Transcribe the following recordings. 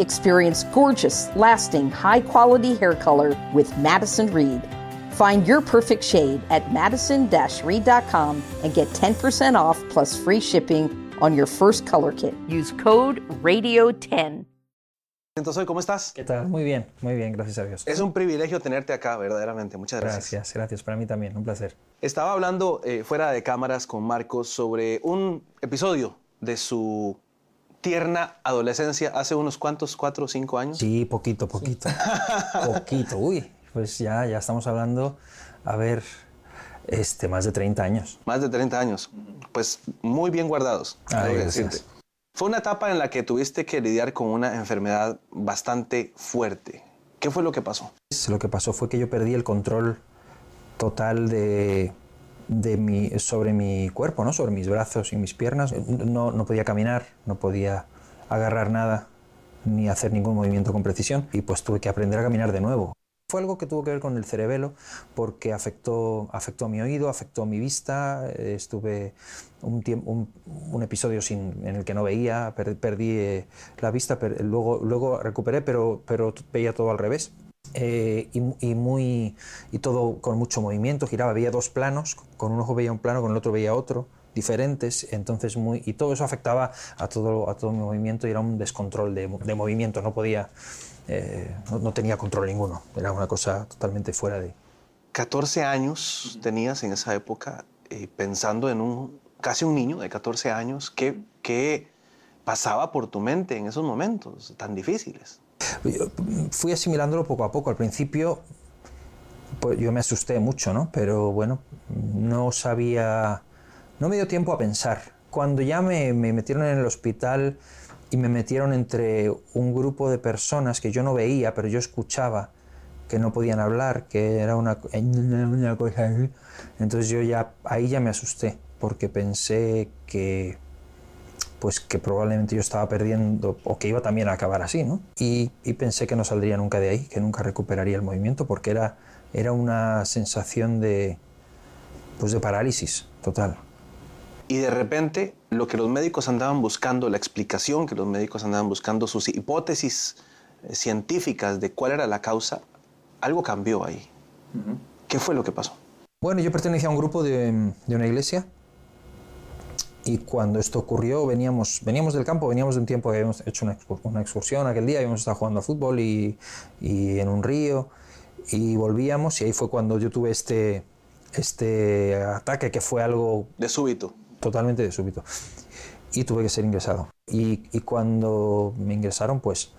Experience gorgeous, lasting, high quality hair color with Madison Reed. Find your perfect shade at madison reed.com and get 10% off plus free shipping on your first color kit. Use code RADIO10. Entonces, ¿cómo estás? ¿Qué tal? Muy bien, muy bien, gracias a Dios. Es un privilegio tenerte acá, verdaderamente. Muchas gracias. Gracias, gracias. Para mí también, un placer. Estaba hablando eh, fuera de cámaras con Marcos sobre un episodio de su tierna adolescencia hace unos cuantos, cuatro o cinco años. Sí, poquito, poquito. poquito, uy. Pues ya, ya estamos hablando, a ver, este, más de 30 años. Más de 30 años. Pues muy bien guardados, Ay, decirte. Fue una etapa en la que tuviste que lidiar con una enfermedad bastante fuerte. ¿Qué fue lo que pasó? Lo que pasó fue que yo perdí el control total de, de mi, sobre mi cuerpo, ¿no? sobre mis brazos y mis piernas. No, no podía caminar, no podía agarrar nada, ni hacer ningún movimiento con precisión. Y pues tuve que aprender a caminar de nuevo. Fue algo que tuvo que ver con el cerebelo porque afectó, afectó mi oído, afectó mi vista. Estuve un, tiemp- un, episodio sin, en el que no veía, per- perdí eh, la vista, per- luego, luego recuperé, pero, pero veía todo al revés. Eh, y, mu- y muy, y todo con mucho movimiento, giraba, veía dos planos, con un ojo veía un plano, con el otro veía otro, diferentes, entonces muy, y todo eso afectaba a todo, a todo mi movimiento y era un descontrol de, de movimiento, no podía, eh, no, no tenía control ninguno, era una cosa totalmente fuera de... 14 años tenías en esa época eh, pensando en un casi un niño de 14 años. ¿Qué, ¿Qué pasaba por tu mente en esos momentos tan difíciles? Fui asimilándolo poco a poco. Al principio, pues yo me asusté mucho, ¿no? Pero bueno, no sabía, no me dio tiempo a pensar. Cuando ya me, me metieron en el hospital y me metieron entre un grupo de personas que yo no veía, pero yo escuchaba que no podían hablar, que era una, una cosa. Entonces yo ya, ahí ya me asusté, porque pensé que, pues que probablemente yo estaba perdiendo o que iba también a acabar así, ¿no? Y, y pensé que no saldría nunca de ahí, que nunca recuperaría el movimiento, porque era, era una sensación de, pues de parálisis total. Y de repente, lo que los médicos andaban buscando, la explicación que los médicos andaban buscando, sus hipótesis eh, científicas de cuál era la causa, algo cambió ahí. ¿Qué fue lo que pasó? Bueno, yo pertenecía a un grupo de, de una iglesia y cuando esto ocurrió veníamos, veníamos del campo, veníamos de un tiempo que habíamos hecho una, excur- una excursión aquel día, habíamos estado jugando a fútbol y, y en un río y volvíamos y ahí fue cuando yo tuve este, este ataque que fue algo De súbito. totalmente de súbito. Y tuve que ser ingresado. Y, y cuando me ingresaron, pues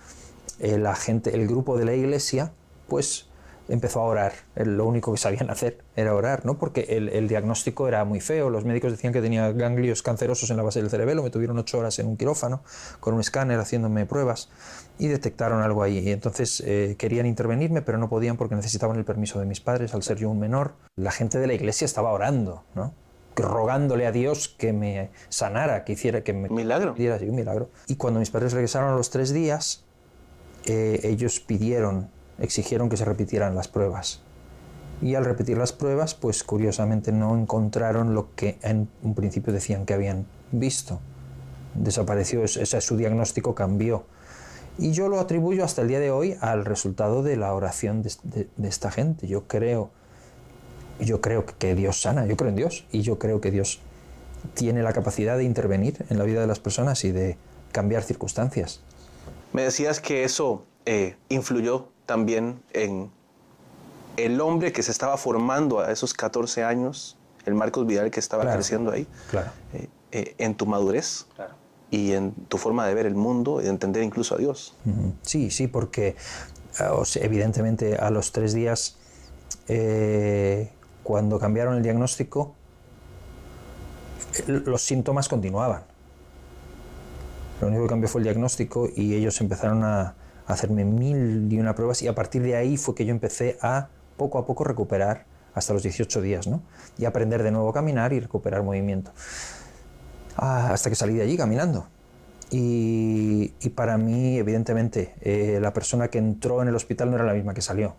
la gente, el grupo de la iglesia, pues empezó a orar. Eh, Lo único que sabían hacer era orar, ¿no? Porque el, el diagnóstico era muy feo. Los médicos decían que tenía ganglios cancerosos en la base del cerebelo. Me tuvieron ocho horas en un quirófano con un escáner haciéndome pruebas y detectaron algo ahí. Y entonces eh, querían intervenirme, pero no podían porque necesitaban el permiso de mis padres al ser yo un menor. La gente de la iglesia estaba orando, ¿no? rogándole a Dios que me sanara, que hiciera que me Milagro. diera un milagro. Y cuando mis padres regresaron a los tres días, eh, ellos pidieron, exigieron que se repitieran las pruebas. Y al repetir las pruebas, pues curiosamente no encontraron lo que en un principio decían que habían visto. Desapareció, ese, su diagnóstico cambió. Y yo lo atribuyo hasta el día de hoy al resultado de la oración de, de- de esta gente. Yo creo, yo creo que Dios sana, yo creo en Dios y yo creo que Dios tiene la capacidad de intervenir en la vida de las personas y de cambiar circunstancias. Me decías que eso eh, influyó también en el hombre que se estaba formando a esos 14 años, el Marcos Vidal que estaba Claro. creciendo ahí, Claro. eh, eh, en tu madurez y en tu forma de ver el mundo y de entender incluso a Dios. Sí, sí, porque sea, evidentemente a los tres días, eh, cuando cambiaron el diagnóstico, los síntomas continuaban. Lo único que cambió fue el diagnóstico y ellos empezaron a hacerme mil y una pruebas y a partir de ahí fue que yo empecé a poco a poco recuperar hasta los 18 días, ¿no? Y aprender de nuevo a caminar y recuperar movimiento. Ah, hasta que salí de allí caminando. Y, para mí, evidentemente, eh, la persona que entró en el hospital no era la misma que salió.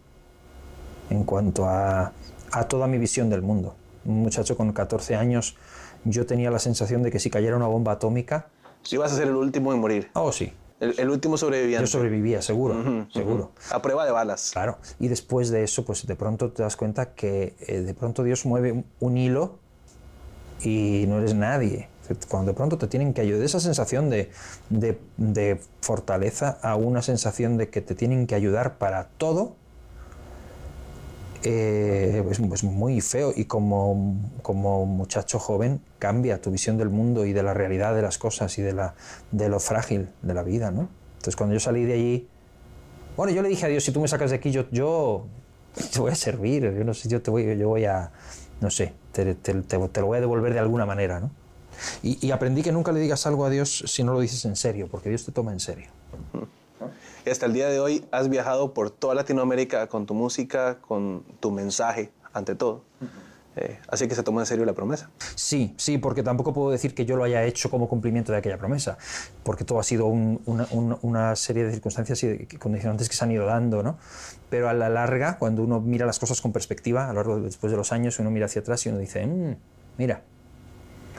En cuanto a, a toda mi visión del mundo. Un muchacho con 14 años, yo tenía la sensación de que si cayera una bomba atómica... Si ibas a ser el último en morir. Oh, sí. El, último sobreviviente. Yo sobrevivía, seguro, seguro. A prueba de balas. Claro. Y después de eso, pues de pronto te das cuenta que eh, de pronto Dios mueve un hilo y no eres nadie. Cuando de pronto te tienen que ayudar, esa sensación de, de, de fortaleza a una sensación de que te tienen que ayudar para todo, eh, es, muy feo y como, como muchacho joven cambia tu visión del mundo y de la realidad de las cosas y de, la, de lo frágil de la vida, ¿no? Entonces cuando yo salí de allí, bueno, yo le dije a Dios, si tú me sacas de aquí, yo, yo te voy a servir, yo no sé, yo te voy, yo voy a, no sé, te, te, te, lo voy a devolver de alguna manera, ¿no? Y, y aprendí que nunca le digas algo a Dios si no lo dices en serio, porque Dios te toma en serio. Y hasta el día de hoy has viajado por toda Latinoamérica con tu música, con tu mensaje, ante todo. Eh, así que se tomó en serio la promesa. Sí, sí, porque tampoco puedo decir que yo lo haya hecho como cumplimiento de aquella promesa, porque todo ha sido una, serie de circunstancias y condicionantes que se han ido dando, ¿no? Pero a la larga, cuando uno mira las cosas con perspectiva, a lo largo después de los años, uno mira hacia atrás y uno dice, mm, mira,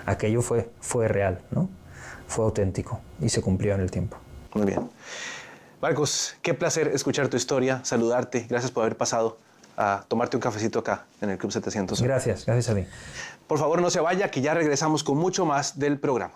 aquello fue, fue real, ¿no? Fue auténtico y se cumplió en el tiempo. Muy bien. Marcos, qué placer escuchar tu historia, saludarte. Gracias por haber pasado a tomarte un cafecito acá en el Club 700. Gracias, gracias a ti. Por favor, no se vaya, que ya regresamos con mucho más del programa.